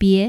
别